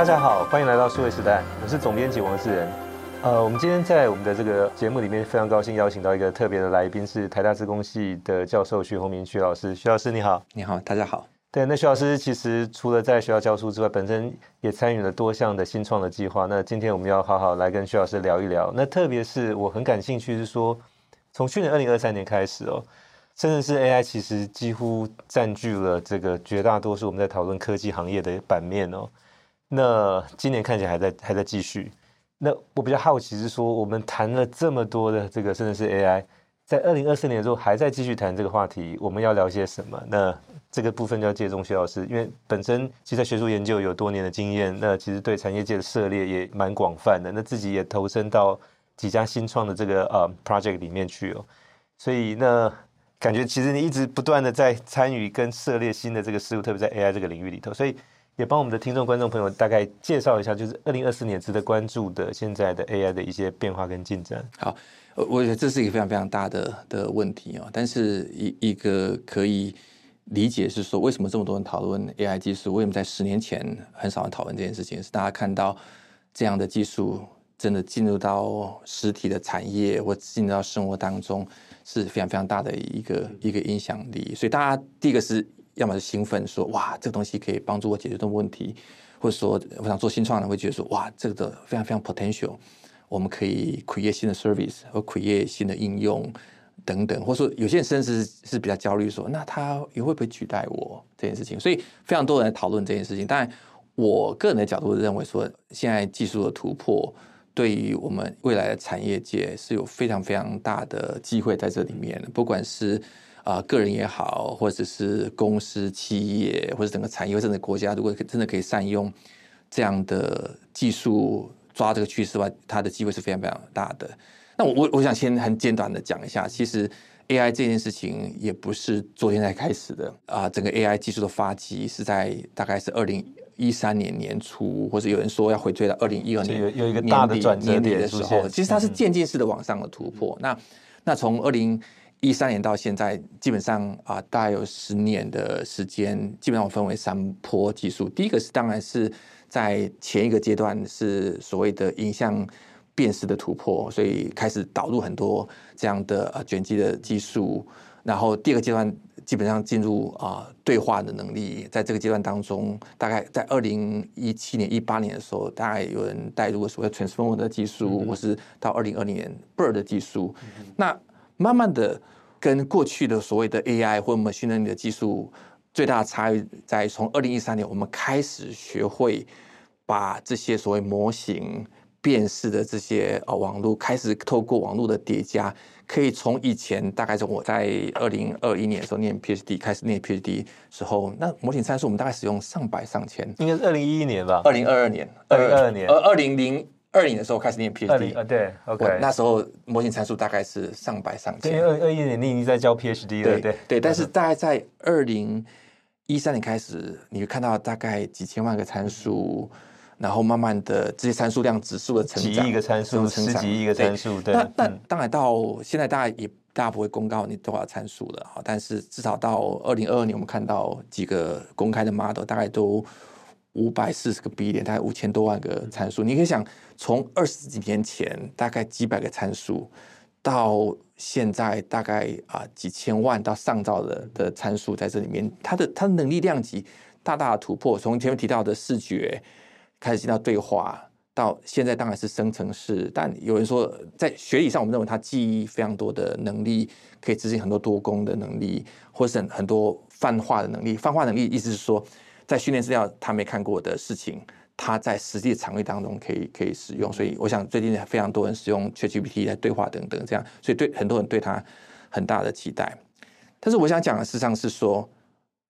大家好，欢迎来到数位时代，我是总编辑王志仁。呃，我们今天在我们的这个节目里面非常高兴邀请到一个特别的来宾，是台大资工系的教授徐宏明徐老师。徐老师你好，你好，大家好。对，那徐老师其实除了在学校教书之外，本身也参与了多项的新创的计划。那今天我们要好好来跟徐老师聊一聊。那特别是我很感兴趣是说，从去年二零二三年开始哦。甚至是 AI，其实几乎占据了这个绝大多数我们在讨论科技行业的版面哦。那今年看起来还在还在继续。那我比较好奇是说，我们谈了这么多的这个，甚至是 AI，在二零二四年的时候还在继续谈这个话题，我们要聊些什么？那这个部分就要借重许老师，因为本身其实在学术研究有多年的经验，那其实对产业界的涉猎也蛮广泛的。那自己也投身到几家新创的这个呃 project 里面去哦，所以那。感觉其实你一直不断的在参与跟涉猎新的这个事物，特别在 AI 这个领域里头，所以也帮我们的听众观众朋友大概介绍一下，就是二零二四年值得关注的现在的 AI 的一些变化跟进展。好，我觉得这是一个非常非常大的的问题哦。但是一一个可以理解是说，为什么这么多人讨论 AI 技术？为什么在十年前很少人讨论这件事情？是大家看到这样的技术真的进入到实体的产业或进入到生活当中。是非常非常大的一个一个影响力，所以大家第一个是要么是兴奋说哇，这个东西可以帮助我解决这个问题，或者说我想做新创的会觉得说哇，这个非常非常 potential，我们可以 create 新的 service 和 create 新的应用等等，或者说有些人甚至是比较焦虑说，那他也会不会取代我这件事情？所以非常多人讨论这件事情。当然，我个人的角度认为说，现在技术的突破。对于我们未来的产业界是有非常非常大的机会在这里面的，不管是啊、呃、个人也好，或者是公司、企业，或者整个产业，或者整个国家，如果真的可以善用这样的技术抓这个趋势的话，它的机会是非常非常大的。那我我我想先很简短的讲一下，其实 AI 这件事情也不是昨天才开始的啊、呃，整个 AI 技术的发迹是在大概是二零。一三年年初，或者有人说要回追到二零一二年有有一个大的转折点的时候，其实它是渐进式的往上的突破。嗯、那那从二零一三年到现在，基本上啊，大概有十年的时间，基本上我分为三波技术。第一个是当然是在前一个阶段是所谓的影像辨识的突破，所以开始导入很多这样的啊卷积的技术。然后第二个阶段。基本上进入啊、呃、对话的能力，在这个阶段当中，大概在二零一七年、一八年的时候，大概有人带入了所谓 transformer 的技术，嗯、或是到二零二零年 bird 的技术。嗯、那慢慢的跟过去的所谓的 AI 或 machine learning 的技术最大的差异，在从二零一三年我们开始学会把这些所谓模型辨识的这些呃网络，开始透过网络的叠加。可以从以前大概从我在二零二一年的时候念 PhD 开始念 PhD 时候，那模型参数我们大概使用上百上千，应该是二零一一年吧？二零二二年，二零二二年，呃，二零零二年的时候开始念 PhD，啊对，OK，那时候模型参数大概是上百上千。二二一年你已经在教 PhD 了，对对对，但是大概在二零一三年开始，你会看到大概几千万个参数。然后慢慢的，这些参数量指数的成长，几亿个参数，十几亿个参数，对。那那当然到现在，大家也大家不会公告你多少参数了哈。但是至少到二零二二年，我们看到几个公开的 model，大概都五百四十个 billion，大概五千多万个参数。你可以想，从二十几年前大概几百个参数，到现在大概啊几千万到上兆的的参数在这里面，它的它的能力量级大大的突破。从前面提到的视觉。开始进到对话，到现在当然是生成式。但有人说，在学理上，我们认为它记忆非常多的能力，可以执行很多多工的能力，或是很多泛化的能力。泛化能力意思是说，在训练资料他没看过的事情，他在实际的场域当中可以可以使用。所以，我想最近非常多人使用 ChatGPT 来对话等等这样，所以对很多人对它很大的期待。但是，我想讲的事实上是说。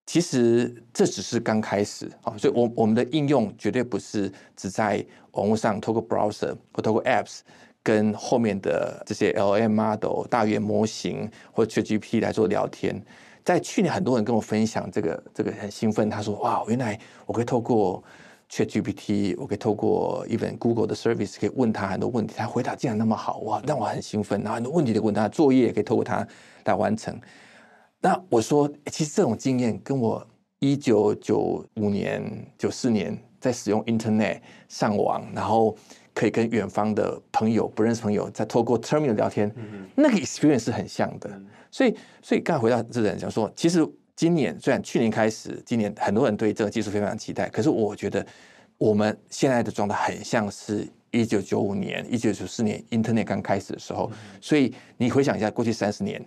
其实这只是刚开始啊，所以我我们的应用绝对不是只在网络上透过 browser 或透过 apps 跟后面的这些 LM model 大语言模型或 ChatGPT 来做聊天。在去年，很多人跟我分享这个这个很兴奋，他说：“哇，原来我可以透过 ChatGPT，我可以透过一本 Google 的 service 可以问他很多问题，他回答竟然那么好，哇，让我很兴奋。然后很多问题的问他，作业也可以透过他来完成。”那我说，其实这种经验跟我一九九五年、九四年在使用 Internet 上网，然后可以跟远方的朋友、不认识朋友在透过 Terminal 聊天，嗯、那个 experience 是很像的。嗯、所以，所以刚才回到这个人讲说，其实今年虽然去年开始，今年很多人对这个技术非常期待，可是我觉得我们现在的状态很像是一九九五年、一九九四年 Internet 刚开始的时候。嗯、所以你回想一下，过去三十年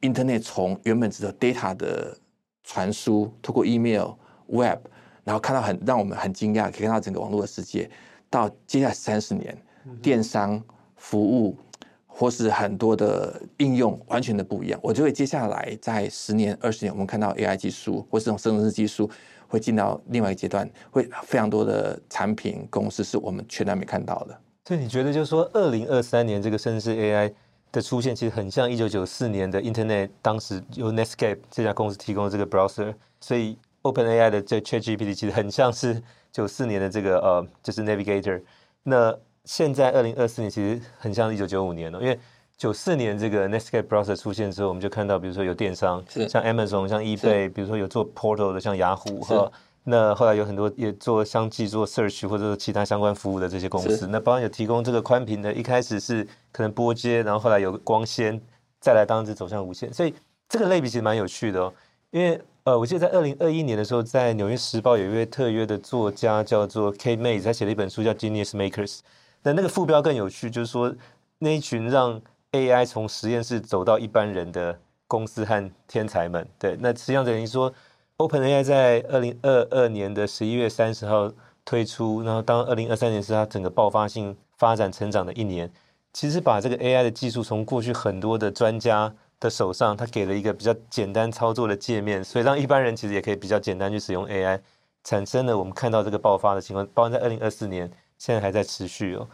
，Internet 从原本只有 data 的传输，透过 email、web。然后看到很让我们很惊讶，可以看到整个网络的世界，到接下来三十年，电商服务或是很多的应用完全的不一样。我就会接下来在十年、二十年，我们看到 AI 技术或是这种生成技术会进到另外一个阶段，会非常多的产品公司是我们全然没看到的。所以你觉得，就是说，二零二三年这个生成式 AI 的出现，其实很像一九九四年的 Internet，当时由 Netscape 这家公司提供的这个 browser，所以。OpenAI 的这 ChatGPT 其实很像是九四年的这个呃，就是 Navigator。那现在二零二四年其实很像一九九五年了，因为九四年这个 Netscape Browser 出现之后，我们就看到，比如说有电商，像 Amazon、像 eBay，比如说有做 Portal 的，像雅虎哈。那后来有很多也做相继做 Search 或者是其他相关服务的这些公司。那包括有提供这个宽频的，一开始是可能拨接，然后后来有光纤，再来当时走向无线。所以这个类比其实蛮有趣的哦，因为。呃，我记得在二零二一年的时候，在《纽约时报》有一位特约的作家叫做 Kate Mays，他写了一本书叫《Genius Makers》。那那个副标更有趣，就是说那一群让 AI 从实验室走到一般人的公司和天才们。对，那实际上等于说，OpenAI 在二零二二年的十一月三十号推出，然后当二零二三年是它整个爆发性发展成长的一年，其实把这个 AI 的技术从过去很多的专家。的手上，它给了一个比较简单操作的界面，所以让一般人其实也可以比较简单去使用 AI，产生了我们看到这个爆发的情况，包括在二零二四年，现在还在持续哦。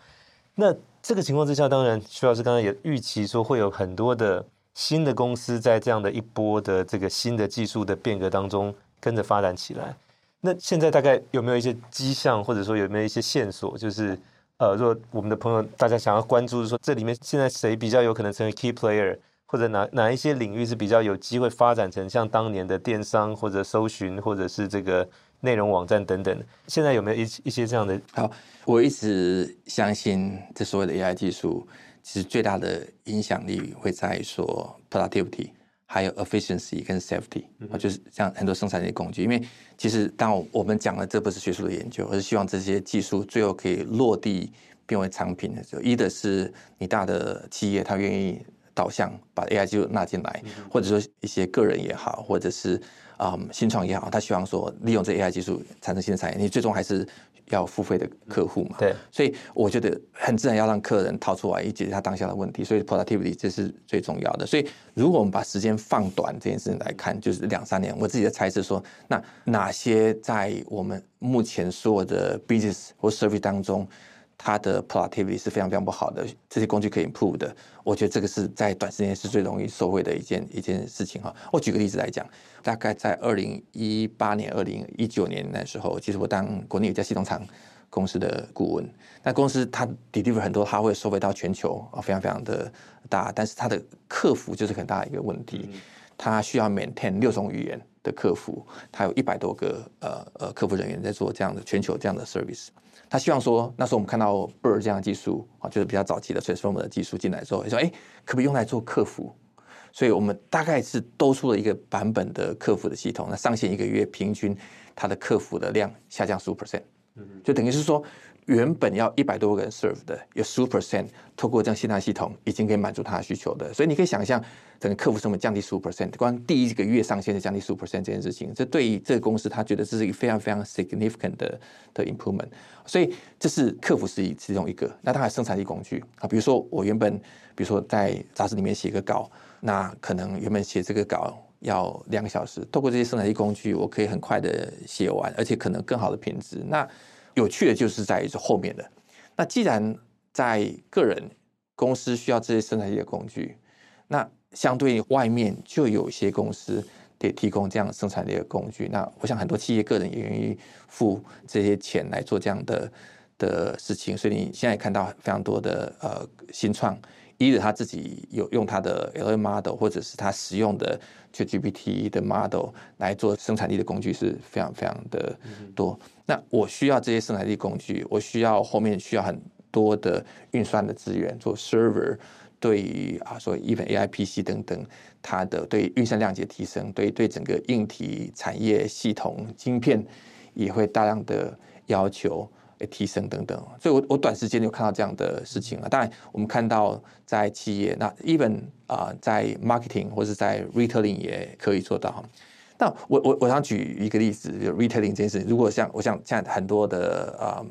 那这个情况之下，当然徐老师刚才也预期说会有很多的新的公司在这样的一波的这个新的技术的变革当中跟着发展起来。那现在大概有没有一些迹象，或者说有没有一些线索，就是呃，如果我们的朋友大家想要关注，说这里面现在谁比较有可能成为 key player？或者哪哪一些领域是比较有机会发展成像当年的电商或者搜寻或者是这个内容网站等等？现在有没有一一些这样的？好，我一直相信这所谓的 AI 技术，其实最大的影响力会在于说 productivity，还有 efficiency 跟 safety，啊、嗯，就是像很多生产力工具。因为其实当我们讲的这不是学术的研究，而是希望这些技术最后可以落地变为产品的时候，一的是你大的企业它愿意。导向把 AI 技术纳进来，或者说一些个人也好，或者是啊、嗯、新创也好，他希望说利用这 AI 技术产生新的产业，你最终还是要付费的客户嘛？对，所以我觉得很自然要让客人掏出来以解决他当下的问题，所以 productivity 这是最重要的。所以如果我们把时间放短这件事情来看，就是两三年，我自己的猜测说，那哪些在我们目前所有的 business 或 service 当中，它的 productivity 是非常非常不好的，这些工具可以 improve 的。我觉得这个是在短时间是最容易受惠的一件一件事情哈。我举个例子来讲，大概在二零一八年、二零一九年那时候，其实我当国内有一家系统厂公司的顾问。那公司它 deliver 很多，它会收费到全球啊，非常非常的大。但是它的客服就是很大的一个问题，它需要 maintain 六种语言的客服，它有一百多个呃呃客服人员在做这样的全球这样的 service。他希望说，那时候我们看到 BERT 这样的技术啊，就是比较早期的 Transformer 的技术进来之后，就说，哎，可不可以用来做客服？所以我们大概是多出了一个版本的客服的系统。那上线一个月，平均它的客服的量下降十五 percent，就等于是说。原本要一百多个人 serve 的，有十五 percent 透过这样新的系统，已经可以满足他的需求的。所以你可以想象，整个客服成本降低十五 percent，光第一个月上线就降低十五 percent 这件事情，这对于这个公司，他觉得这是一个非常非常 significant 的的 improvement。所以这是客服是其中一个。那当然生产力工具啊，比如说我原本，比如说在杂志里面写个稿，那可能原本写这个稿要两个小时，透过这些生产力工具，我可以很快的写完，而且可能更好的品质。那有趣的就是在于这后面的，那既然在个人公司需要这些生产力的工具，那相对外面就有一些公司得提供这样生产力的工具。那我想很多企业个人也愿意付这些钱来做这样的的事情。所以你现在看到非常多的呃新创，either 他自己有用他的 LLM model，或者是他使用的 ChatGPT 的 model 来做生产力的工具是非常非常的多。嗯、那我需要这些生产力工具，我需要后面需要很多的运算的资源做 server。对于啊，所以 even AI PC 等等，它的对运算量级的提升，对对整个硬体产业系统晶片也会大量的要求提升等等。所以我我短时间就看到这样的事情了。当然，我们看到在企业，那 even 啊，在 marketing 或者在 retailing 也可以做到。那我我我想举一个例子，就 retailing 这件事情，如果像我想现在很多的啊。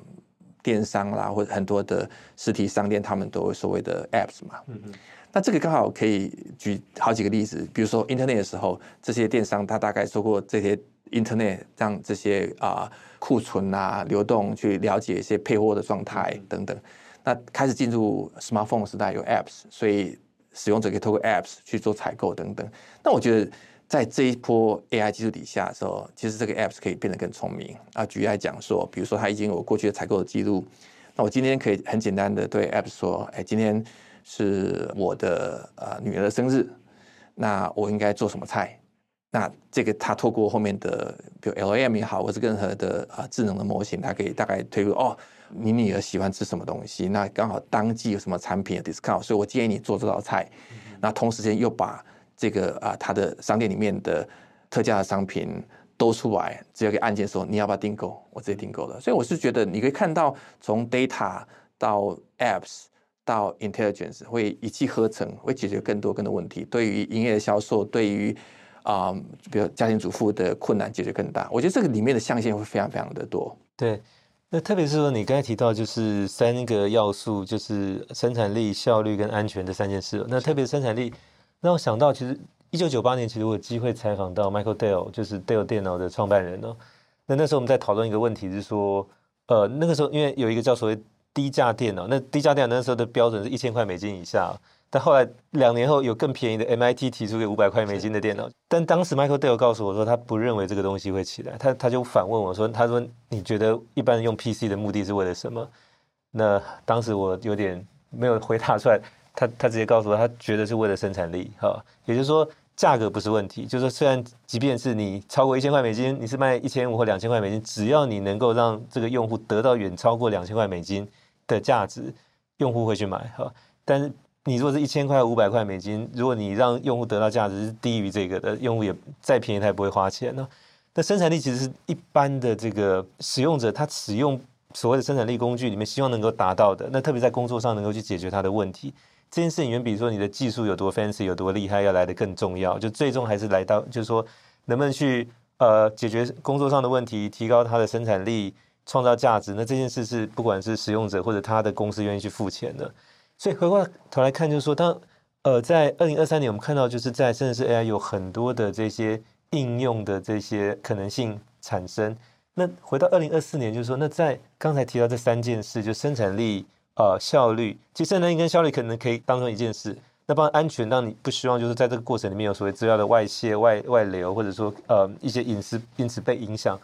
电商啦，或者很多的实体商店，他们都有所谓的 apps 嘛。嗯嗯。那这个刚好可以举好几个例子，比如说 Internet 的时候，这些电商它大概说过这些 Internet 让这些啊库存啊流动去了解一些配货的状态等等。那开始进入 smartphone 时代有 apps，所以使用者可以透过 apps 去做采购等等。那我觉得。在这一波 AI 技术底下的时候，其实这个 apps 可以变得更聪明啊。举例来讲说，比如说它已经有过去的采购的记录，那我今天可以很简单的对 apps 说：“哎，今天是我的呃女儿的生日，那我应该做什么菜？”那这个它透过后面的比如 LLM 也好，或是任何的啊智能的模型，它可以大概推估哦，你女儿喜欢吃什么东西？那刚好当季有什么产品的 discount，所以我建议你做这道菜。那同时间又把这个啊，它的商店里面的特价的商品都出来，只要一个按键说你要不要订购，我直接订购了。所以我是觉得你可以看到，从 data 到 apps 到 intelligence 会一气呵成，会解决更多更多问题。对于营业的销售，对于啊，比如家庭主妇的困难解决更大。我觉得这个里面的象限会非常非常的多。对，那特别是说你刚才提到就是三个要素，就是生产力、效率跟安全这三件事。那特别生产力。让我想到，其实一九九八年，其实我有机会采访到 Michael Dell，就是 Dell 电脑的创办人哦。那那时候我们在讨论一个问题，是说，呃，那个时候因为有一个叫所谓低价电脑，那低价电脑那时候的标准是一千块美金以下。但后来两年后有更便宜的 MIT 提出个五百块美金的电脑，但当时 Michael Dell 告诉我说，他不认为这个东西会起来。他他就反问我说，他说你觉得一般用 PC 的目的是为了什么？那当时我有点没有回答出来。他他直接告诉我，他觉得是为了生产力，哈，也就是说价格不是问题，就是说虽然即便是你超过一千块美金，你是卖一千五或两千块美金，只要你能够让这个用户得到远超过两千块美金的价值，用户会去买，哈。但是你如果是一千块五百块美金，如果你让用户得到价值是低于这个的，用户也再便宜他也不会花钱呢。那生产力其实是一般的这个使用者他使用所谓的生产力工具里面希望能够达到的，那特别在工作上能够去解决他的问题。这件事情远比说你的技术有多 fancy 有多厉害要来的更重要，就最终还是来到就是说能不能去呃解决工作上的问题，提高它的生产力，创造价值。那这件事是不管是使用者或者他的公司愿意去付钱的。所以回过头来看，就是说当呃在二零二三年我们看到就是在甚至是 AI 有很多的这些应用的这些可能性产生。那回到二零二四年，就是说那在刚才提到这三件事，就生产力。呃，效率其实生产力跟效率可能可以当成一件事。那帮安全，让你不希望就是在这个过程里面有所谓资料的外泄、外外流，或者说呃一些隐私因此被影响。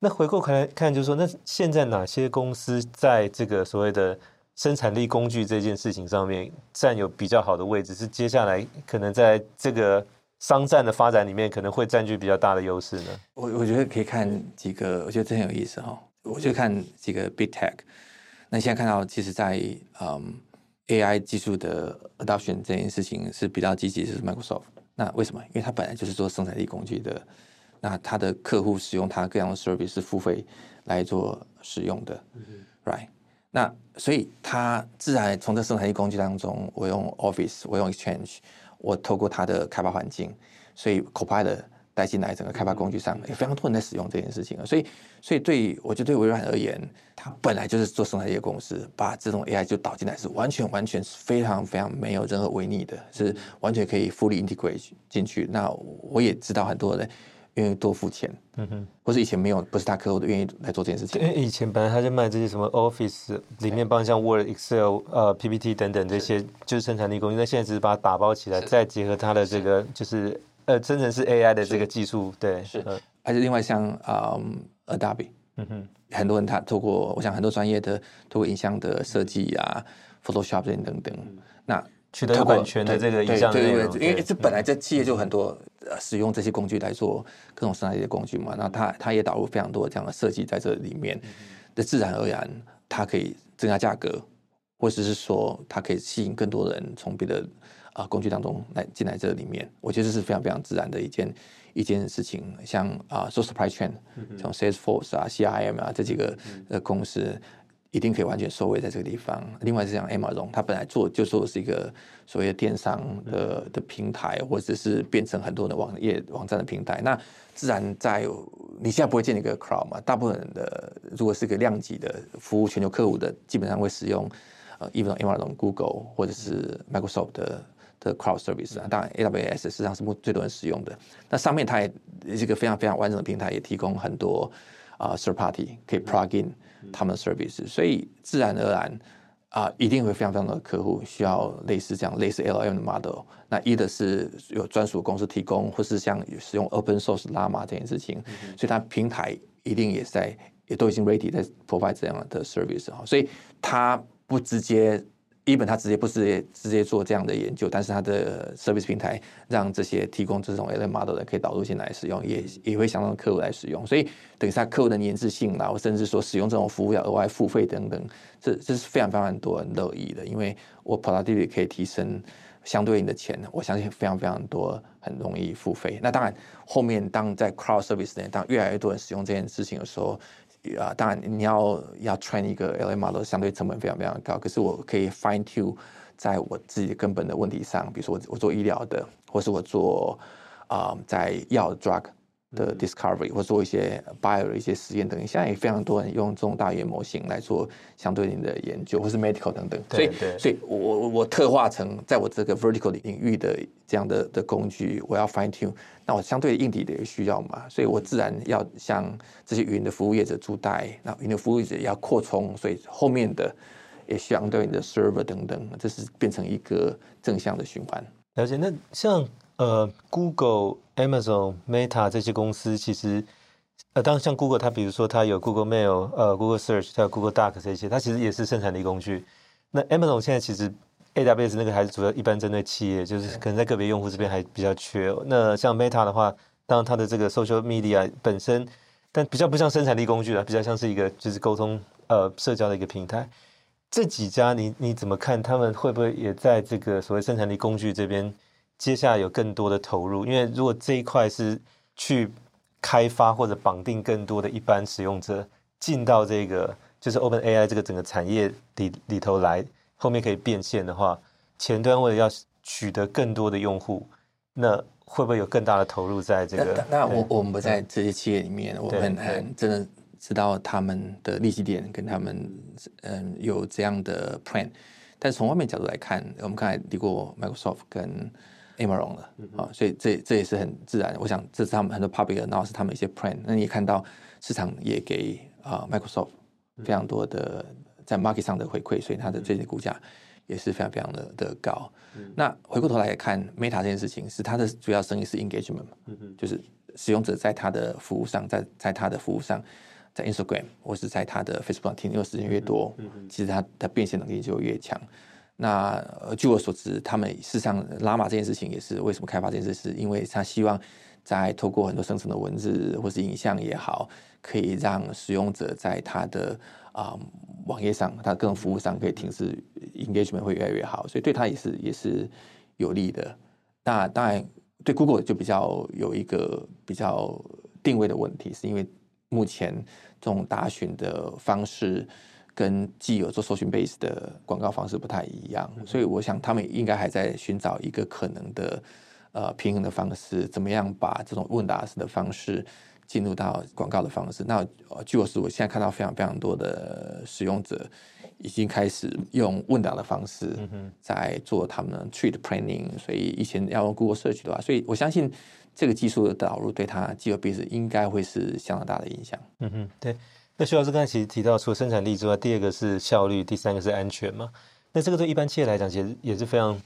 那回过头来看，就是说，那现在哪些公司在这个所谓的生产力工具这件事情上面占有比较好的位置？是接下来可能在这个商战的发展里面可能会占据比较大的优势呢？我我觉得可以看几个，我觉得这很有意思哈、哦。我就看几个 Big Tech。那现在看到，其实在，在嗯 AI 技术的 adoption 这件事情是比较积极，是 Microsoft。那为什么？因为它本来就是做生产力工具的，那它的客户使用它各样的 service 是付费来做使用的、嗯、，right？那所以它自然从这生产力工具当中，我用 Office，我用 Exchange，我透过它的开发环境，所以 Copilot 带进来整个开发工具上，也非常多人在使用这件事情啊。所以，所以对我觉得对微软而言，它本来就是做生产力的公司，把这种 AI 就导进来，是完全完全是非常非常没有任何违逆的，是完全可以 fully integrate 进去。那我也知道很多人愿意多付钱，嗯哼，或是以前没有不是他客户的愿意来做这件事情。因为以前本来他就卖这些什么 Office 里面帮像 Word、Excel、呃 PPT 等等这些，就是生产力工具。那现在只是把它打包起来，再结合它的这个就是。呃，真正是 AI 的这个技术，对，是，还是另外像啊、um, Adobe，嗯哼，很多人他透过，我想很多专业的透过影像的设计啊，Photoshop 等等，嗯、那取得版权的这个影像内容，因为这本来这企业就很多呃使用这些工具来做各种生产力的工具嘛，那它它也导入非常多这样的设计在这里面，那自然而然它可以增加价格，或者是说它可以吸引更多人从别的啊工具当中来进来这里面，我觉得这是非常非常自然的一件一件事情。像啊做 supply chain，像 Salesforce 啊、CRM 啊这几个呃公司。一定可以完全收尾在这个地方。另外是像 Amazon，它本来做就说是一个所谓的电商的的平台，或者是变成很多的网页网站的平台。那自然在你现在不会建一个 Cloud 嘛？大部分的如果是一个量级的服务全球客户的，基本上会使用呃，even Amazon、Google 或者是 Microsoft 的的 Cloud Service 啊。当然 AWS 实际上是最多人使用的。那上面它也是一个非常非常完整的平台，也提供很多啊、呃、Third Party 可以 Plug in。他们的 service，所以自然而然啊，一定会非常非常多的客户需要类似这样类似 LLM 的 model。那一的是有专属公司提供，或是像使用 open source Llama 这件事情，所以它平台一定也在也都已经 ready 在 provide 这样的 service 哈，所以它不直接。一本他直接不直接直接做这样的研究，但是他的 service 平台让这些提供这种 LLM model 的可以导入进来使用，也也会想让客户来使用，所以等一下客户的粘滞性，然后甚至说使用这种服务要额外付费等等，这这是非常非常多人乐意的，因为我 productivity 可以提升相对应的钱，我相信非常非常多很容易付费。那当然后面当在 cloud service 呢，当越来越多人使用这件事情的时候。啊，当然你要要 train 一个 LLM model，相对成本非常非常高。可是我可以 fine tune 在我自己根本的问题上，比如说我我做医疗的，或是我做啊、在药 drug。的 discovery 或做一些 bio 的一些实验等，现在也非常多人用这种大语言模型来做相对应的研究，或是 medical 等等。所以，所以我我我特化成在我这个 vertical 领域的这样的的工具，我要 fine tune，那我相对硬体的也需要嘛，所以我自然要向这些云的服务业者租贷，那云的服务业者也要扩充，所以后面的也相对应的 server 等等，这是变成一个正向的循环。了解，那像。呃，Google、Amazon、Meta 这些公司其实，呃，当然像 Google，它比如说它有 Google Mail、呃 Google Search、它有 Google Docs 这些，它其实也是生产力工具。那 Amazon 现在其实 AWS 那个还是主要一般针对企业，就是可能在个别用户这边还比较缺。那像 Meta 的话，当然它的这个 Social Media 本身，但比较不像生产力工具了，比较像是一个就是沟通呃社交的一个平台。这几家你你怎么看？他们会不会也在这个所谓生产力工具这边？接下来有更多的投入，因为如果这一块是去开发或者绑定更多的一般使用者进到这个就是 Open AI 这个整个产业里里头来，后面可以变现的话，前端为了要取得更多的用户，那会不会有更大的投入在这个？那，那我我们不在这些企业里面，我们很真的知道他们的利基点跟他们嗯有这样的 plan，但是从外面角度来看，我们刚才提过 Microsoft 跟 Amazon 了啊，所以这这也是很自然。我想这是他们很多 public，然后是他们一些 plan。那你也看到市场也给啊 Microsoft 非常多的在 market 上的回馈，所以它的最近股价也是非常非常的的高。那回过头来看 Meta 这件事情，是它的主要生意是 engagement 嘛，就是使用者在它的服务上，在在它的服务上，在 Instagram 或是在它的 Facebook 听，因为时间越多，其实它的变现能力就越强。那据我所知，他们事实上拉玛这件事情也是为什么开发这件事，是因为他希望在透过很多生成的文字或是影像也好，可以让使用者在他的啊、网页上，他各种服务上可以提示 engagement 会越来越好，所以对他也是也是有利的。那当然对 Google 就比较有一个比较定位的问题，是因为目前这种打寻的方式。跟既有做搜寻 base 的广告方式不太一样，所以我想他们应该还在寻找一个可能的呃平衡的方式，怎么样把这种问答式的方式进入到广告的方式。那据我所知，我现在看到非常非常多的使用者已经开始用问答的方式在做他们的 treat planning，所以以前要用 Google Search 的话，所以我相信这个技术的导入对它既有 base 应该会是相当大的影响。嗯哼，对。那徐老师刚才其实提到，除了生产力之外，第二个是效率，第三个是安全嘛。那这个对一般企业来讲，其实也是非常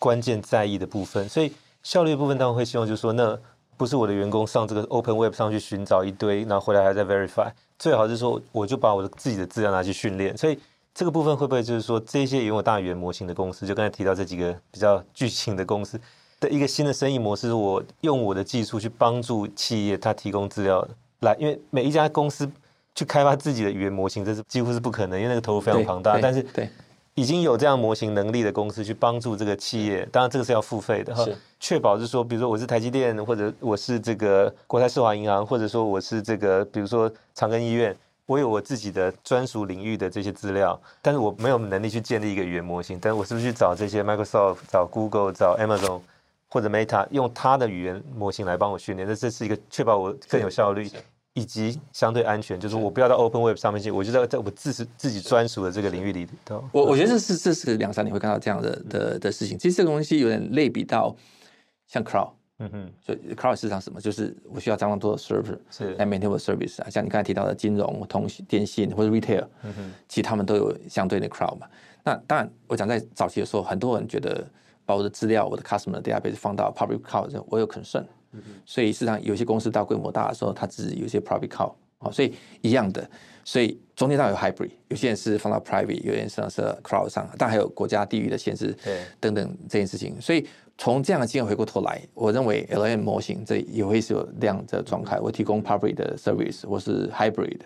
关键在意的部分。所以效率的部分，当然会希望就是说，那不是我的员工上这个 Open Web 上去寻找一堆，然后回来还在 verify。最好是说，我就把我的自己的资料拿去训练。所以这个部分会不会就是说，这些拥有大语言模型的公司，就刚才提到这几个比较巨型的公司的一个新的生意模式，我用我的技术去帮助企业，它提供资料来，因为每一家公司去开发自己的语言模型，这是几乎是不可能，因为那个投入非常庞大。但是对。已经有这样模型能力的公司去帮助这个企业，当然这个是要付费的哈。确保是说，比如说我是台积电，或者我是这个国泰世华银行，或者说我是这个，比如说长庚医院，我有我自己的专属领域的这些资料，但是我没有能力去建立一个语言模型，但是我是不是去找这些 Microsoft、找 Google、找 Amazon 或者 Meta，用它的语言模型来帮我训练？那这是一个确保我更有效率。以及相对安全，就是我不要到 Open Web 上面去，我就在在我自己自己专属的这个领域里头。我我觉得这是这是两三年会看到这样的的的事情。其实这个东西有点类比到像 Cloud，嗯哼，所以 Cloud 市场什么，就是我需要相当多的 server 是来 maintain 我的 service 啊。像你刚才提到的金融、通信、电信或者 retail，嗯哼，其实他们都有相对的 Cloud 嘛。那当然，我讲在早期的时候，很多人觉得把我的资料、我的 customer database 放到 public cloud，我有 concern。所以市场有些公司大规模大的时候，它只是有些 private cloud 啊，所以一样的，所以中间当然有 hybrid，有些人是放到 private，有些人是放到 cloud 上，但还有国家地域的限制等等这件事情。所以从这样的经验回过头来，我认为 LLM 模型这也会是有这样的状态，我提供 public 的 service 或是 hybrid，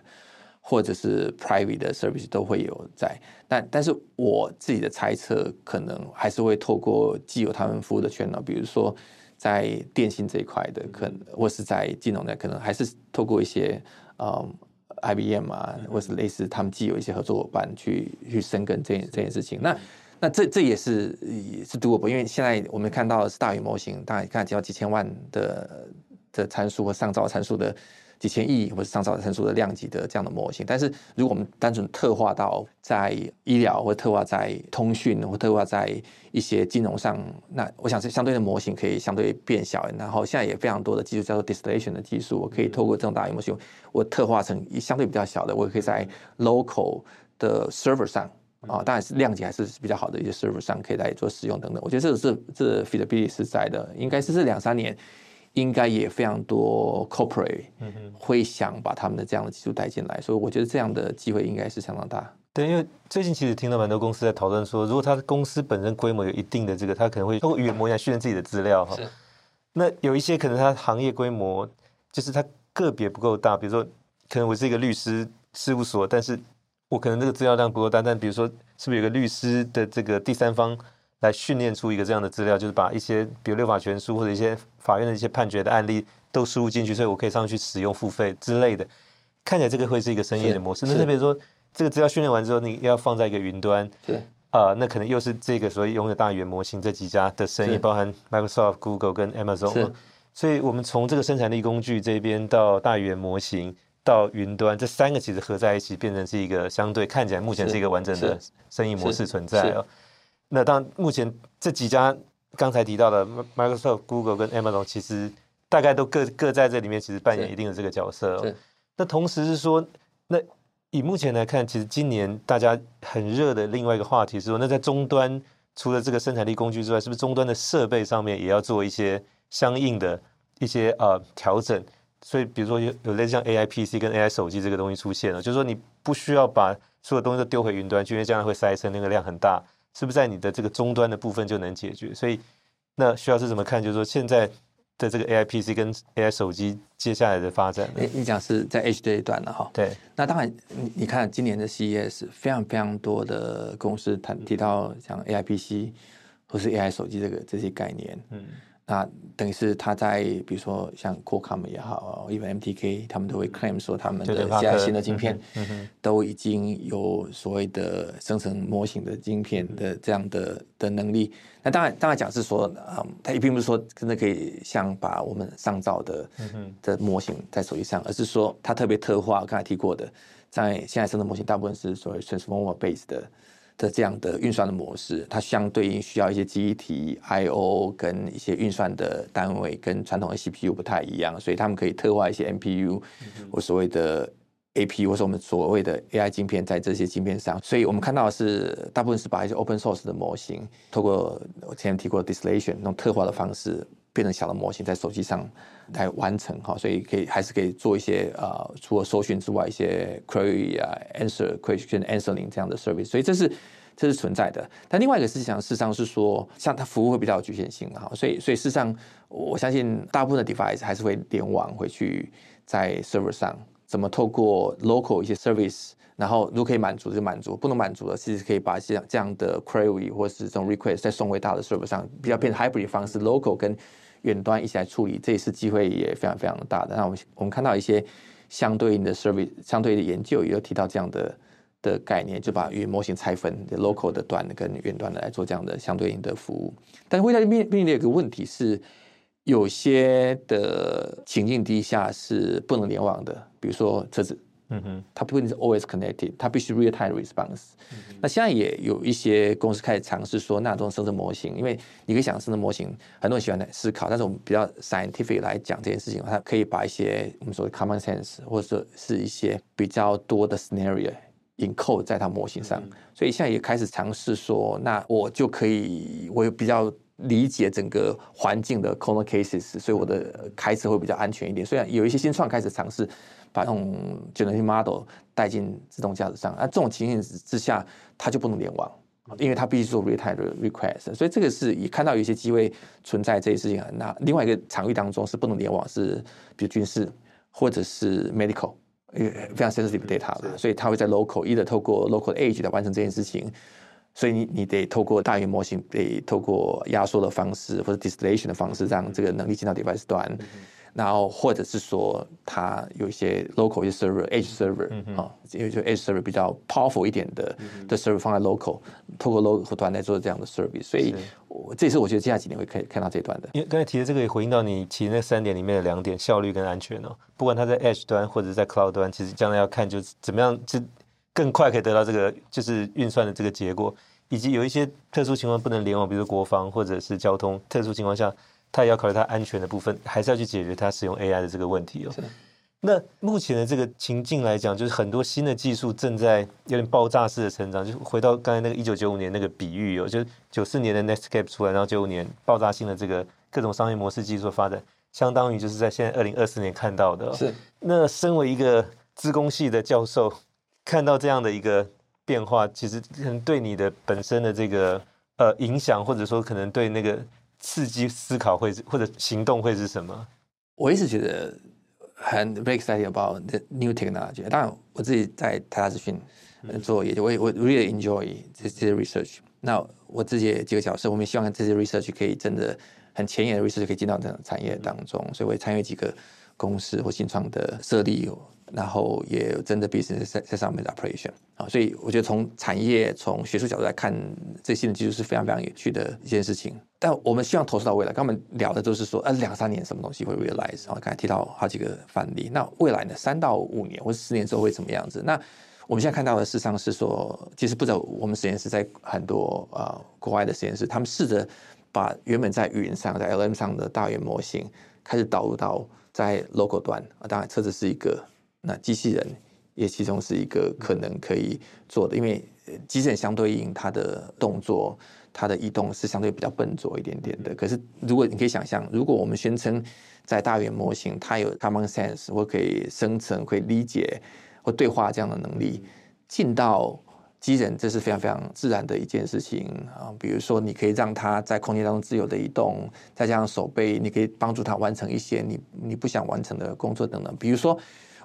或者是 private 的 service 都会有在。但但是我自己的猜测，可能还是会透过既有他们服务的圈呢，比如说。在电信这一块的，可能或是在金融的，可能还是透过一些嗯 IBM 啊，或是类似他们既有一些合作伙伴去去深耕这件这件事情。那那这这也是也是 doable，因为现在我们看到的是大语模型，大概看只要几千万的的参数和上兆参数的。几千亿或者上兆参数的量级的这样的模型，但是如果我们单纯特化到在医疗或特化在通讯或特化在一些金融上，那我想是相对的模型可以相对变小。然后现在也非常多的技术叫做 distillation 的技术，我可以透过这种大语模型，我特化成相对比较小的，我也可以在 local 的 server 上啊，当然是量级还是比较好的一些 server 上可以来做使用等等。我觉得这个是这 feasibility 是在的，应该是这两三年。应该也非常多 corporate 会想把他们的这样的技术带进来，所以我觉得这样的机会应该是相当大。对，因为最近其实听到蛮多公司在讨论说，如果他的公司本身规模有一定的这个，他可能会通过语言模型来训练自己的资料哈。那有一些可能他行业规模就是他个别不够大，比如说可能我是一个律师事务所，但是我可能这个资料量不够大，但比如说是不是有个律师的这个第三方？来训练出一个这样的资料，就是把一些比如六法全书或者一些法院的一些判决的案例都输入进去，所以我可以上去使用付费之类的。看起来这个会是一个生意的模式。那特别说，这个资料训练完之后，你要放在一个云端，对啊、呃，那可能又是这个所谓拥有大语言模型这几家的生意，包含 Microsoft、Google 跟 Amazon。所以我们从这个生产力工具这边到大语言模型到云端，这三个其实合在一起，变成是一个相对看起来目前是一个完整的生意模式存在哦。那当目前这几家刚才提到的 Microsoft、Google 跟 Amazon，其实大概都各各在这里面，其实扮演一定的这个角色哦。那同时是说，那以目前来看，其实今年大家很热的另外一个话题是说，那在终端除了这个生产力工具之外，是不是终端的设备上面也要做一些相应的一些呃调整？所以比如说有有类似像 AI PC 跟 AI 手机这个东西出现了，就是说你不需要把所有东西都丢回云端，因为这样会塞车，那个量很大。是不是在你的这个终端的部分就能解决？所以那徐老师怎么看？就是说现在的这个 AI PC 跟 AI 手机接下来的发展，你你讲是在 H 这一段了哈。对，那当然你你看今年的 CES 非常非常多的公司谈提到像 AI PC 或是 AI 手机这个这些概念，嗯。那等于是他在比如说像 Qualcomm 也好，even MTK，他们都会 claim 说他们的现在新的晶片都已经有所谓的生成模型的晶片的这样的的能力。那当然，当然讲是说，嗯，他也并不是说真的可以像把我们上造的的模型在手机上，而是说他特别特化，刚才提过的，在现在生成模型大部分是所谓 transformer based 的。的这样的运算的模式，它相对应需要一些记忆体、I/O 跟一些运算的单位，跟传统的 CPU 不太一样，所以他们可以特化一些 NPU 我所谓的 APU，或是我们所谓的 AI 晶片在这些晶片上。所以我们看到的是，大部分是把一些 open source 的模型，透过我前面提过的 distillation 那种特化的方式。变成小的模型，在手机上来完成哈，所以可以还是可以做一些呃，除了搜寻之外，一些 query 啊、answer question answering 这样的 service，所以这是这是存在的。但另外一个事情，事实上是说，像它服务会比较有局限性哈，所以所以事实上，我相信大部分的 device 还是会联网回去在 server 上，怎么透过 local 一些 service。然后，如果可以满足就满足，不能满足的，其实可以把这样这样的 query 或是这种 request 再送回大的 server 上，比较变成 hybrid 方式，local 跟远端一起来处理，这一次机会也非常非常大的。那我们我们看到一些相对应的 service，相对的研究也有提到这样的的概念，就把语言模型拆分，local 的端跟远端的来做这样的相对应的服务。但是未来面面临一个问题是，有些的情境底下是不能联网的，比如说车子。嗯哼，它不一定是 always connected，它必须 real time response。嗯、那现在也有一些公司开始尝试说，那种生成模型，因为你可以想，生成模型很多人喜欢来思考，但是我们比较 scientific 来讲这件事情，它可以把一些我们所谓 common sense，或者说是一些比较多的 scenario encode 在它模型上。嗯、所以现在也开始尝试说，那我就可以，我有比较理解整个环境的 corner cases，所以我的开车会比较安全一点。虽然有一些新创开始尝试。把这种 generative model 带进自动驾驶上，那这种情形之下，它就不能联网，因为它必须做 real-time request。所以这个是也看到有一些机会存在这些事情。那另外一个场域当中是不能联网，是比如军事或者是 medical，非常 sensitive data 的，所以它会在 local either 透过 local edge 来完成这件事情。所以你你得透过大语言模型，得透过压缩的方式或者 distillation 的方式，让这个能力进到 device 端。然后，或者是说，它有一些 local 一些 server、edge server 啊，因为就 edge server 比较 powerful 一点的的 server 放在 local，透过 local 端来做这样的 service，所以我这也是我觉得接下来几年会可以看到这一段的。因为刚才提的这个也回应到你提的那三点里面的两点：效率跟安全哦。不管它在 edge 端或者在 cloud 端，其实将来要看就是怎么样，就更快可以得到这个就是运算的这个结果，以及有一些特殊情况不能联网，比如国防或者是交通特殊情况下。他也要考虑它安全的部分，还是要去解决它使用 AI 的这个问题哦。那目前的这个情境来讲，就是很多新的技术正在有点爆炸式的成长。就回到刚才那个一九九五年那个比喻哦，就九四年的 Netscape 出来，然后九五年爆炸性的这个各种商业模式技术发展，相当于就是在现在二零二四年看到的哦。是。那身为一个资工系的教授，看到这样的一个变化，其实可能对你的本身的这个呃影响，或者说可能对那个。刺激思考会是或者行动会是什么？我一直觉得很 very excited about the new technology。当然，我自己在台大资讯做研究，我我 really enjoy 这些 research。那我自己也几个角色，我们也希望这些 research 可以真的很前沿的 research 可以进到这个产业当中，所以我也参与几个公司或新创的设立。然后也有真的 business 在在上面的 operation 啊，所以我觉得从产业、从学术角度来看，这新的技术是非常非常有趣的一件事情。但我们希望投射到未来，刚刚我们聊的都是说，呃，两三年什么东西会 realize。啊刚才提到好几个范例，那未来呢，三到五年或者十年之后会怎么样子？那我们现在看到的事实上是说，其实不止我们实验室，在很多呃国外的实验室，他们试着把原本在云上、在 LM 上的大语言模型开始导入到在 local 端啊，当然车子是一个。那机器人也其中是一个可能可以做的，因为机器人相对应它的动作、它的移动是相对比较笨拙一点点的。可是如果你可以想象，如果我们宣称在大语言模型它有 common sense 或可以生成、可以理解或对话这样的能力，进到机器人，这是非常非常自然的一件事情啊。比如说，你可以让它在空间当中自由的移动，再加上手背，你可以帮助它完成一些你你不想完成的工作等等。比如说。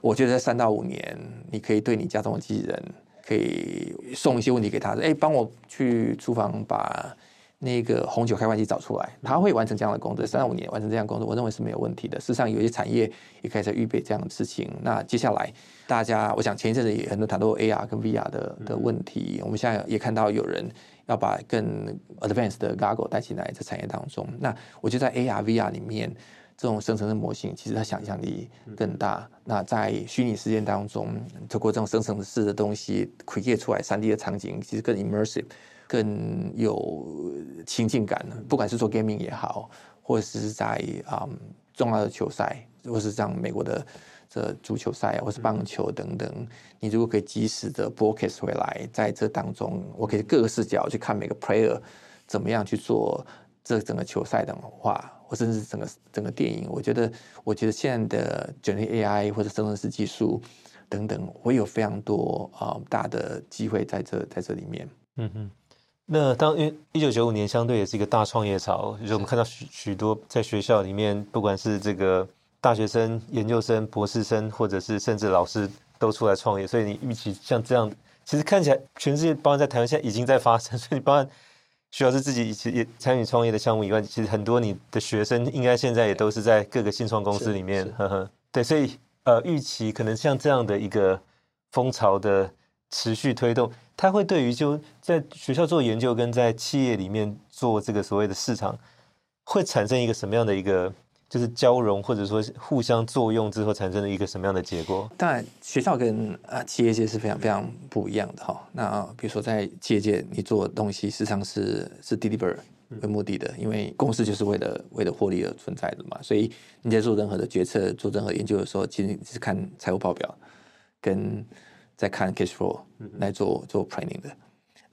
我觉得在三到五年，你可以对你家中的机器人，可以送一些问题给他，哎，帮我去厨房把那个红酒开关器找出来，他会完成这样的工作。三到五年完成这样的工作，我认为是没有问题的。事实上，有一些产业也开始在预备这样的事情。那接下来，大家，我想前一阵子也很多谈到 AR 跟 VR 的的问题，我们现在也看到有人要把更 advanced 的 goggle 带进来在产业当中。那我觉得在 AR、VR 里面。这种生成的模型，其实它想象力更大。那在虚拟世界当中，透过这种生成式的东西 create 出来三 D 的场景，其实更 immersive，更有亲近感。不管是做 gaming 也好，或者是在啊、um, 重要的球赛，或是像美国的这足球赛，或是棒球等等，你如果可以及时的 broadcast 回来，在这当中，我可以各个视角去看每个 player 怎么样去做这整个球赛的话。甚至整个整个电影，我觉得我觉得现在的 Generative AI 或者生成式技术等等，会有非常多啊、大的机会在这在这里面。嗯哼。那当因为一九九五年相对也是一个大创业潮，就是我们看到许许多在学校里面，不管是这个大学生、研究生、博士生，或者是甚至老师都出来创业，所以你预期像这样，其实看起来全世界，包括在台湾现在已经在发生，所以你包括许老师自己其实也参与创业的项目以外，其实很多你的学生应该现在也都是在各个新创公司里面，呵呵，对，所以呃，预期可能像这样的一个风潮的持续推动。它会对于就在学校做研究跟在企业里面做这个所谓的市场，会产生一个什么样的一个就是交融或者说互相作用之后产生的一个什么样的结果？当然，学校跟啊企业界是非常非常不一样的哈。那比如说在企业界，你做东西实际上是是 deliver 为目的的，因为公司就是为了为了获利而存在的嘛。所以你在做任何的决策、做任何研究的时候，其实你是看财务报表跟。在看 cash flow 来做做 planning 的，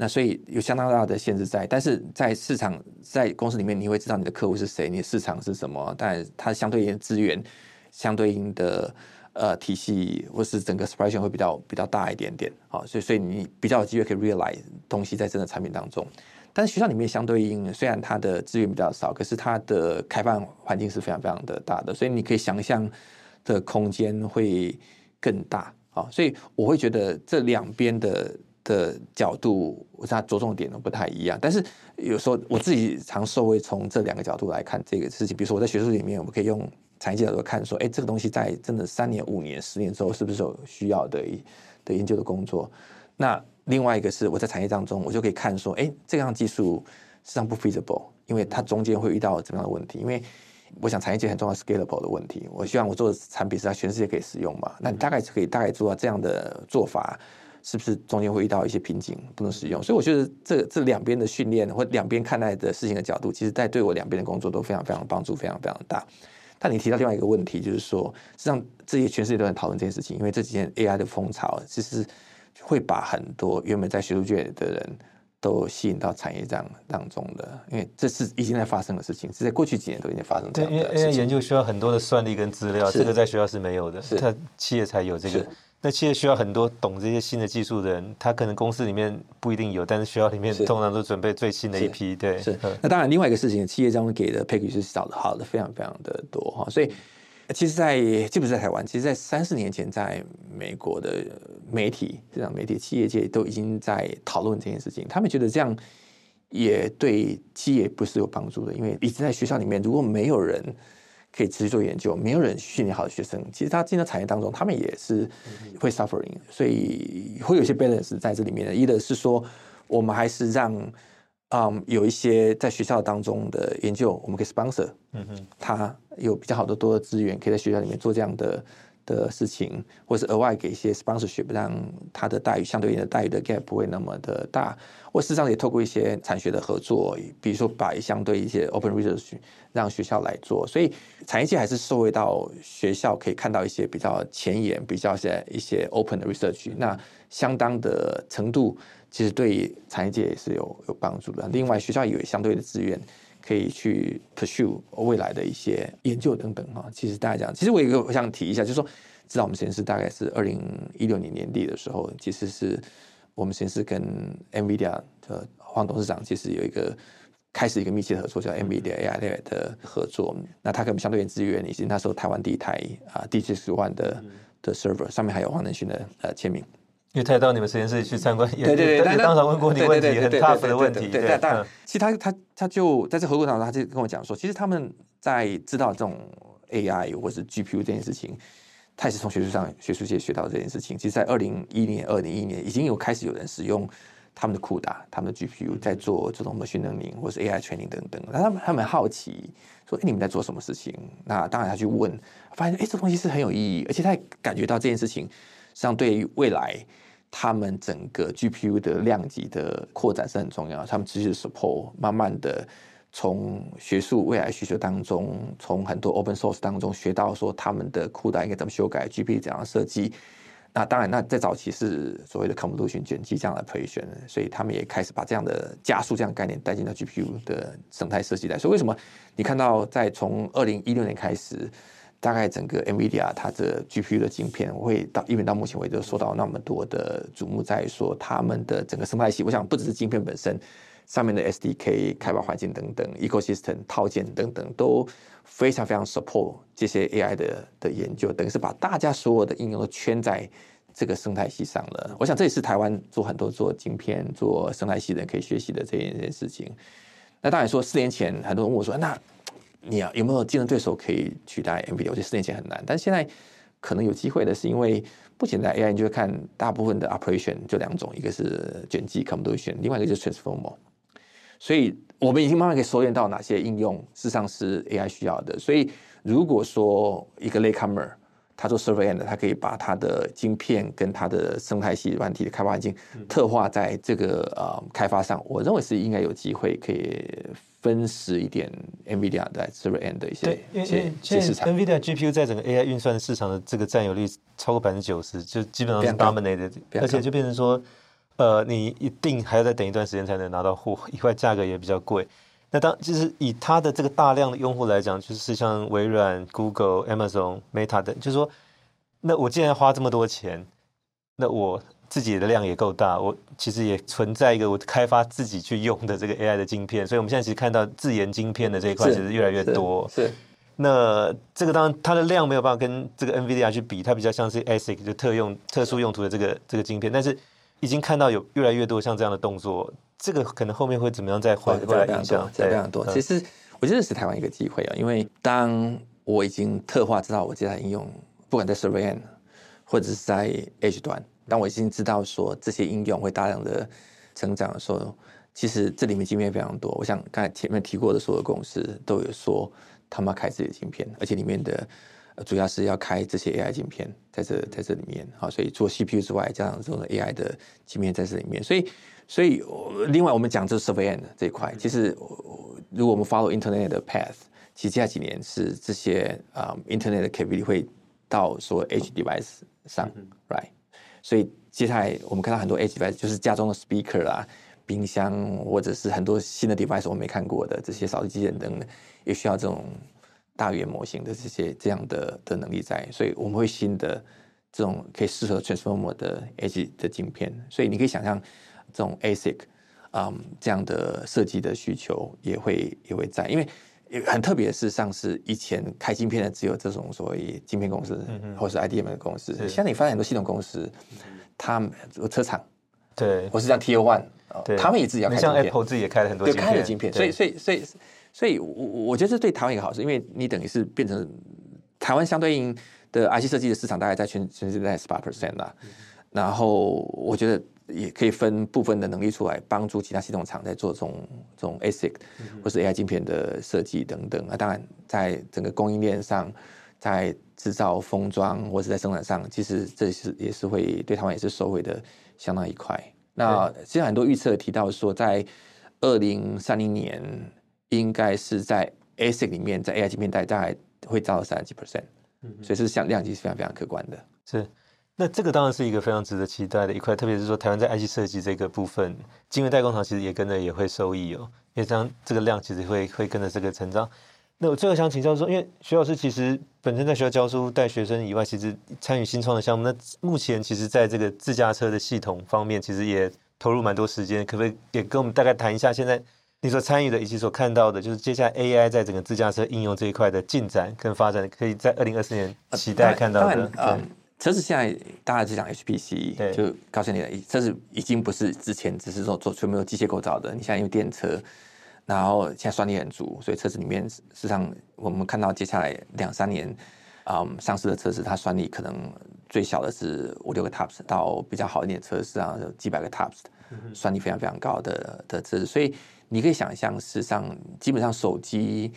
那所以有相当大的限制在，但是在市场在公司里面，你会知道你的客户是谁，你的市场是什么，但它相对应资源、相对应的呃体系或是整个 supply chain 会比较比较大一点点，好，所以所以你比较有机会可以 realize 东西在真的产品当中。但是学校里面相对应，虽然它的资源比较少，可是它的开放环境是非常非常的大的，所以你可以想象的空间会更大。好，所以我会觉得这两边的的角度，我它着重点都不太一样。但是有时候我自己常受惠从这两个角度来看这个事情。比如说我在学术里面，我们可以用产业界角度看，说，哎，这个东西在真的三年、五年、十年之后，是不是有需要的的研究的工作？那另外一个是我在产业当中，我就可以看说，哎，这样技术实际上不 feasible，因为它中间会遇到怎么样的问题？因为我想产业界很重要 scalable 的问题，我希望我做的产品是在全世界可以使用嘛？那你大概可以大概做到这样的做法，是不是中间会遇到一些瓶颈不能使用？所以我觉得这这两边的训练或两边看待的事情的角度，其实在对我两边的工作都非常非常帮助，非常非常大。但你提到另外一个问题，就是说，实际上这些全世界都在讨论这件事情，因为这几年 AI 的风潮，其实会把很多原本在学术界的人。都吸引到产业这样当中的，因为这是已经在发生的事情，是在过去几年都已经发生。对，因为 AI 研究需要很多的算力跟资料，这个在学校是没有的，是他企业才有这个。那企业需要很多懂这些新的技术的人，他可能公司里面不一定有，但是学校里面通常都准备最新的一批。对，是。那当然，另外一个事情，企业这样给的 package 是少的好的非常非常的多哈，所以。其实在，在既不是在台湾，其实，在三四年前，在美国的媒体、这场媒体、企业界都已经在讨论这件事情。他们觉得这样也对企业不是有帮助的，因为一直在学校里面，如果没有人可以持续做研究，没有人训练好的学生，其实他进到产业当中，他们也是会 suffering。所以会有一些 balance 在这里面的。一的是说，我们还是让。嗯，um, 有一些在学校当中的研究，我们可以 sponsor，嗯哼，他有比较好的多的资源，可以在学校里面做这样的的事情，或是额外给一些 sponsorship，让他的待遇相对应的待遇的 gap 不会那么的大。或事实上也透过一些产学的合作，比如说把相对一些 open research 让学校来做，所以产业界还是受惠到学校可以看到一些比较前沿、比较些一些 open 的 research，那相当的程度。其实对产业界也是有有帮助的。另外，学校也有相对的资源，可以去 pursue 未来的一些研究等等哈。其实大家讲，其实我有一个我想提一下，就是说，知道我们实验室大概是二零一六年年底的时候，其实是我们实验室跟 NVIDIA 的黄董事长其实有一个开始一个密切的合作，叫 NVIDIA AI 的合作。那他跟我们相对应资源，以及那时候台湾第一台啊 D 七十万的的 server 上面还有黄仁勋的呃签名。因为他也到你们实验室去参观，对对对，也当场问过你问题，很 tough 的问题。对，但但其实他他他就在这合作当中，他就跟我讲说，其实他们在知道这种 AI 或是 GPU 这件事情，他也是从学术上学术界学到这件事情。其实，在二零一零年、二零一一年，已经有开始有人使用他们的 CUDA、他们的 GPU 在做这种 machine learning 或是 AI training 等等。那他们他们好奇说，哎，你们在做什么事情？那当然他去问，发现哎，这东西是很有意义，而且他也感觉到这件事情。实际上，对于未来他们整个 GPU 的量级的扩展是很重要。他们持续 support，慢慢的从学术未来需求当中，从很多 open source 当中学到说他们的 CUDA 应该怎么修改，GPU 怎样设计，那当然，那在早期是所谓的 convolution 卷积这样的培训所以他们也开始把这样的加速这样的概念带进到 GPU 的生态设计来。所以为什么你看到在从二零一六年开始，大概整个 NVIDIA 它的 GPU 的晶片会到，因为到目前为止受到那么多的瞩目，在说他们的整个生态系，我想不只是晶片本身，上面的 SDK 开发环境等等，ecosystem 套件等等都。非常非常 support 这些 AI 的的研究，等于是把大家所有的应用都圈在这个生态系上了。我想这也是台湾做很多做晶片、做生态系的人可以学习的这一件事情。那当然说，四年前很多人问我说：“那你啊有没有竞争对手可以取代 NVIDIA？” 我觉得四年前很难，但是现在可能有机会的是，因为不仅在 AI，你就会看大部分的 operation 就两种，一个是卷积 computation，另外一个就是 transformer。所以我们已经慢慢可以收敛到哪些应用，事实上是 AI 需要的。所以如果说一个 latecomer，他做 server end，他可以把他的晶片跟他的生态系软体的开发环境特化在这个呃开发上，我认为是应该有机会可以分食一点 NVIDIA 在 server end 的一些对，一些市场。NVIDIA GPU 在整个 AI 运算市场的这个占有率超过百分之九十，就基本上是 dominated，而且就变成说。呃，你一定还要再等一段时间才能拿到货，以外价格也比较贵。那当就是以它的这个大量的用户来讲，就是像微软、Google、Amazon、Meta 等，就是说，那我既然花这么多钱，那我自己的量也够大，我其实也存在一个我开发自己去用的这个 AI 的晶片。所以我们现在其实看到自研晶片的这一块其实越来越多。是。是那这个当然它的量没有办法跟这个 NVIDIA 去比，它比较像是 ASIC 就特用特殊用途的这个这个晶片，但是。已经看到有越来越多像这样的动作，这个可能后面会怎么样再回过来影响？非常多。其实我觉得是台湾一个机会啊，因为当我已经特化知道我接下来应用，不管在 server end 或者是在 edge 端，当我已经知道说这些应用会大量的成长的时候，其实这里面晶片非常多。我想刚才前面提过的所有公司都有说他们要开自己的晶片，而且里面的。主要是要开这些 AI 晶片在这在这里面，好，所以做 CPU 之外，加上这种 AI 的晶片在这里面，所以所以另外我们讲这 end 这一块，其实如果我们 follow Internet 的 path，其实接下来几年是这些啊、um, Internet 的 capability 会到所谓 edge device 上、嗯、，right？所以接下来我们看到很多 edge device 就是家中的 speaker 啊、冰箱，或者是很多新的 device 我们没看过的这些扫地机器人等等，也需要这种。大语言模型的这些这样的的能力在，所以我们会新的这种可以适合 transformer 的 ag 的镜片，所以你可以想象这种 ASIC 啊、um, 这样的设计的需求也会也会在，因为很特别的是，上市以前开晶片的只有这种所谓晶片公司，嗯、或是 IDM 的公司，现在你发现很多系统公司，他们车厂对，或是像 Tier One，他们也自己要开晶片，像 Apple 自己也开了很多晶片，对，开了晶片，所以所以所以。所以，我我觉得这对台湾一个好事，因为你等于是变成台湾相对应的 IC 设计的市场，大概在全全世界在十八 percent 啦。然后，我觉得也可以分部分的能力出来，帮助其他系统厂在做这种这种 ASIC 或是 AI 晶片的设计等等。那当然，在整个供应链上，在制造封装或者在生产上，其实这是也是会对台湾也是收回的相当一块。那其实很多预测提到说，在二零三零年。应该是在 ASIC 里面，在 AI 晶片带大概会占到三十几 percent，所以是像量级是非常非常可观的。是，那这个当然是一个非常值得期待的一块，特别是说台湾在 IC 设计这个部分，晶圆代工厂其实也跟着也会受益哦，因为这样这个量其实会会跟着这个成长。那我最后想请教说，因为徐老师其实本身在学校教书带学生以外，其实参与新创的项目，那目前其实在这个自驾车的系统方面，其实也投入蛮多时间，可不可以也跟我们大概谈一下现在？你所参与的以及所看到的，就是接下来 AI 在整个自驾车应用这一块的进展跟发展，可以在二零二四年期待看到的。呃，车子现在大家只讲 HPC，就告诉你了，车子已经不是之前只是说做全部有机械构造的。你现在因为电车，然后现在算力很足，所以车子里面事实上我们看到接下来两三年，嗯，上市的车子它算力可能最小的是五六个 TOPS，到比较好一点的车子上有几百个 TOPS，算力非常非常高的的车子，所以。你可以想象，事实上，基本上手机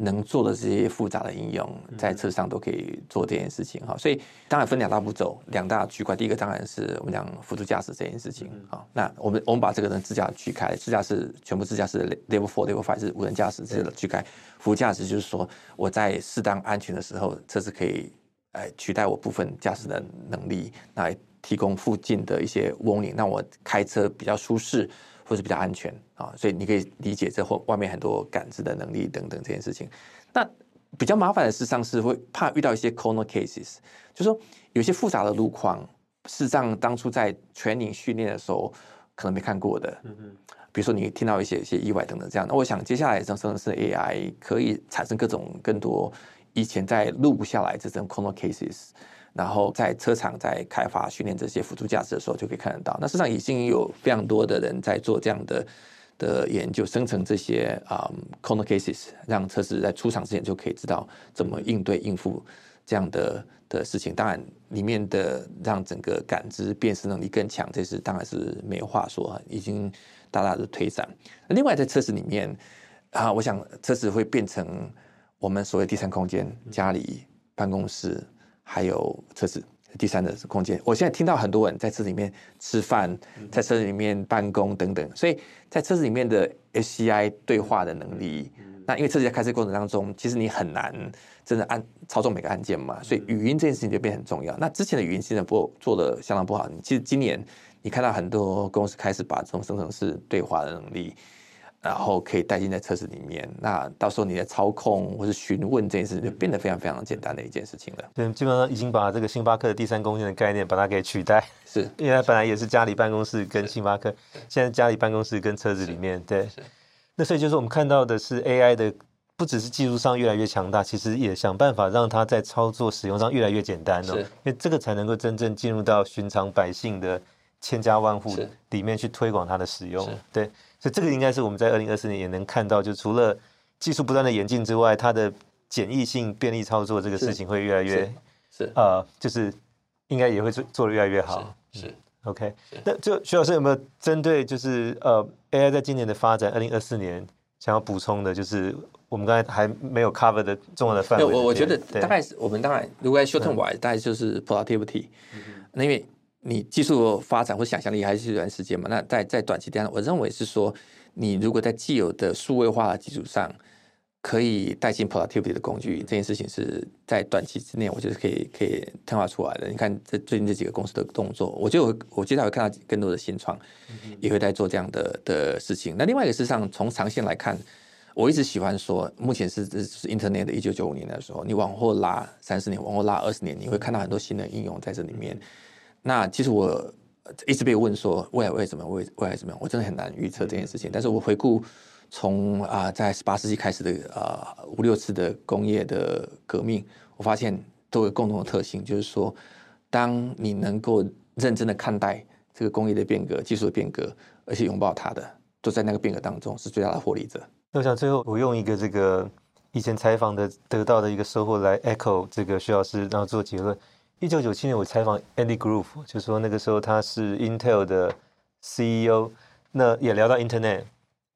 能做的这些复杂的应用，在车上都可以做这件事情哈。所以当然分两大步骤，两大区块。第一个当然是我们讲辅助驾驶这件事情啊。那我们我们把这个人自驾区开，自驾驶全部自驾驶 level four level five 是无人驾驶这个区开。辅助驾驶就是说，我在适当安全的时候，车子可以呃取代我部分驾驶的能力，来提供附近的一些 warning，让我开车比较舒适或是比较安全啊。所以你可以理解这后外面很多感知的能力等等这件事情。那比较麻烦的事实上是会怕遇到一些 corner cases，就是说有些复杂的路况，事实上当初在 training 训练的时候可能没看过的。嗯嗯。比如说你听到一些一些意外等等这样，那我想接下来这种生成式 AI 可以产生各种更多以前在录不下来这种 corner cases，然后在车厂在开发训练这些辅助驾驶的时候就可以看得到。那市场已经有非常多的人在做这样的。的研究生成这些啊、corner cases，让车子在出厂之前就可以知道怎么应对应付这样的的事情。当然，里面的让整个感知辨识能力更强，这是当然是没有话说，已经大大的推展。另外，在车子里面啊，我想车子会变成我们所谓第三空间，家里、办公室还有车子。第三的空间，我现在听到很多人在车里面吃饭，在车子里面办公等等，所以在车子里面的 SCI 对话的能力，那因为车子在开车过程当中，其实你很难真的按操纵每个按键嘛，所以语音这件事情就变很重要。那之前的语音现在不做的相当不好，其实今年你看到很多公司开始把这种生成式对话的能力。然后可以带进在车子里面，那到时候你的操控或是询问这件事情就变得非常非常简单的一件事情了。对，基本上已经把这个星巴克的第三空间的概念把它给取代。是，因为它本来也是家里办公室跟星巴克，现在家里办公室跟车子里面。对。那所以就是我们看到的是 AI 的，不只是技术上越来越强大，其实也想办法让它在操作使用上越来越简单哦。是。因为这个才能够真正进入到寻常百姓的千家万户里面去推广它的使用。对。所以这个应该是我们在二零二四年也能看到，就除了技术不断的演进之外，它的简易性、便利操作这个事情会越来越是，是呃，就是应该也会做做的越来越好。是，是 OK 是。那就徐老师有没有针对就是呃 AI 在今年的发展，二零二四年想要补充的，就是我们刚才还没有 cover 的重要的范围？我我觉得大概是我们当然如果在 short term wise，大概就是 productivity，那因为。你技术发展或想象力还是一段时间嘛？那在在短期间，我认为是说，你如果在既有的数位化的基础上，可以带进 productivity 的工具，这件事情是在短期之内，我觉得可以可以探化出来的。你看这最近这几个公司的动作，我觉得我我接下来会看到更多的新创，也会在做这样的的事情。那另外一个事实上，从长线来看，我一直喜欢说，目前是是 Internet 的一九九五年的时候，你往后拉三十年，往后拉二十年，你会看到很多新的应用在这里面。那其实我一直被问说未来为什么未未来怎么样？我真的很难预测这件事情。但是我回顾从啊在十八世纪开始的啊五六次的工业的革命，我发现都有共同的特性，就是说，当你能够认真的看待这个工业的变革、技术的变革，而且拥抱它的，都在那个变革当中是最大的获利者。那我想最后我用一个这个以前采访的得到的一个收获来 echo 这个徐老师，然后做结论。一九九七年，我采访 Andy Grove，就说那个时候他是 Intel 的 CEO，那也聊到 Internet，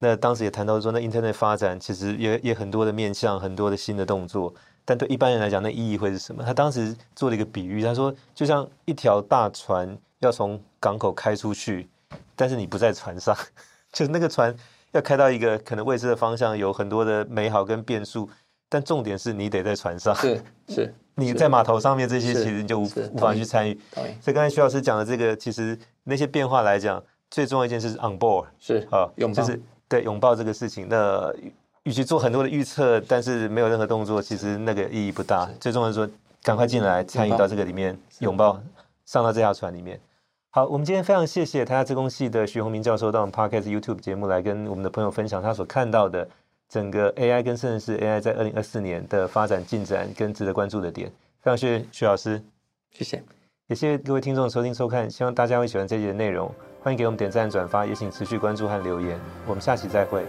那当时也谈到说，那 Internet 发展其实也也很多的面向，很多的新的动作，但对一般人来讲，那意义会是什么？他当时做了一个比喻，他说就像一条大船要从港口开出去，但是你不在船上，就是那个船要开到一个可能未知的方向，有很多的美好跟变数，但重点是你得在船上，是是。你在码头上面这些其实你就无无法去参与，所以刚才徐老师讲的这个，其实那些变化来讲，最重要一件事是 on board，是啊，就是对拥抱这个事情。那与其做很多的预测，但是没有任何动作，其实那个意义不大。最重要的是说，赶快进来参与到这个里面，拥抱上到这条船里面。好，我们今天非常谢谢台大资工系的徐宏明教授到我们 Podcast YouTube 节目来跟我们的朋友分享他所看到的。整个 AI 跟甚至是 AI 在二零二四年的发展进展跟值得关注的点，非常谢谢徐老师，谢谢，也谢谢各位听众收听收看，希望大家会喜欢这集的内容，欢迎给我们点赞转发，也请持续关注和留言，我们下期再会。